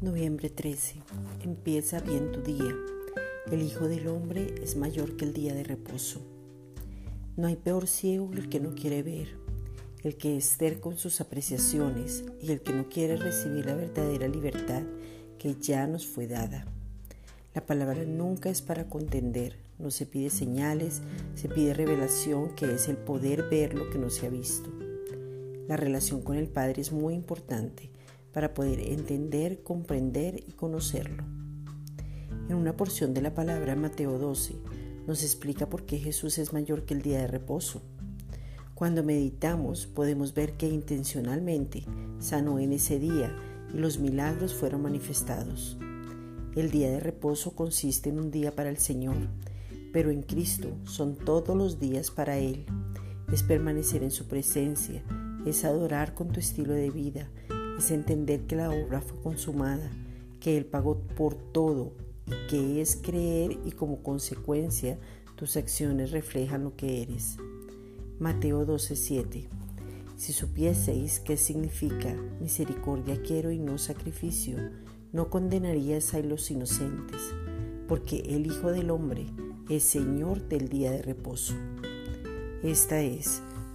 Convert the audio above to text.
13. Empieza bien tu día. El Hijo del Hombre es mayor que el día de reposo. No hay peor ciego que el que no quiere ver, el que es terco en sus apreciaciones y el que no quiere recibir la verdadera libertad que ya nos fue dada. La palabra nunca es para contender, no se pide señales, se pide revelación que es el poder ver lo que no se ha visto. La relación con el Padre es muy importante para poder entender, comprender y conocerlo. En una porción de la palabra Mateo 12 nos explica por qué Jesús es mayor que el día de reposo. Cuando meditamos podemos ver que intencionalmente sanó en ese día y los milagros fueron manifestados. El día de reposo consiste en un día para el Señor, pero en Cristo son todos los días para Él. Es permanecer en su presencia, es adorar con tu estilo de vida, es entender que la obra fue consumada, que Él pagó por todo y que es creer y como consecuencia tus acciones reflejan lo que eres. Mateo 12:7 Si supieseis qué significa misericordia quiero y no sacrificio, no condenarías a los inocentes, porque el Hijo del Hombre es Señor del día de reposo. Esta es